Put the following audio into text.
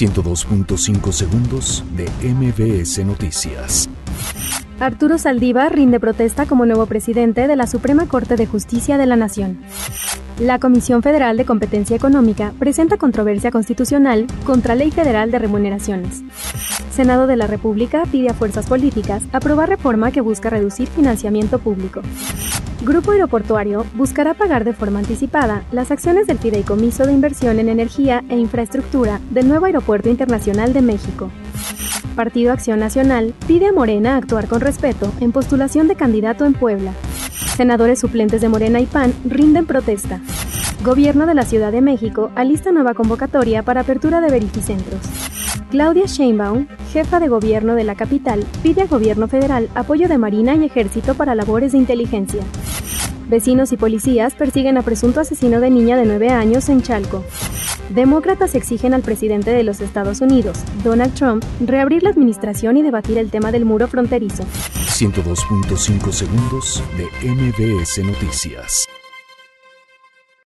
102.5 segundos de MBS Noticias. Arturo Saldívar rinde protesta como nuevo presidente de la Suprema Corte de Justicia de la Nación. La Comisión Federal de Competencia Económica presenta controversia constitucional contra Ley Federal de Remuneraciones. Senado de la República pide a fuerzas políticas aprobar reforma que busca reducir financiamiento público. Grupo Aeroportuario buscará pagar de forma anticipada las acciones del Fideicomiso de Inversión en Energía e Infraestructura del nuevo Aeropuerto Internacional de México. Partido Acción Nacional pide a Morena actuar con respeto en postulación de candidato en Puebla. Senadores suplentes de Morena y PAN rinden protesta. Gobierno de la Ciudad de México alista nueva convocatoria para apertura de verificentros. Claudia Sheinbaum, jefa de gobierno de la capital, pide al gobierno federal apoyo de Marina y Ejército para labores de inteligencia. Vecinos y policías persiguen a presunto asesino de niña de 9 años en Chalco. Demócratas exigen al presidente de los Estados Unidos, Donald Trump, reabrir la administración y debatir el tema del muro fronterizo. 102.5 segundos de MBS Noticias.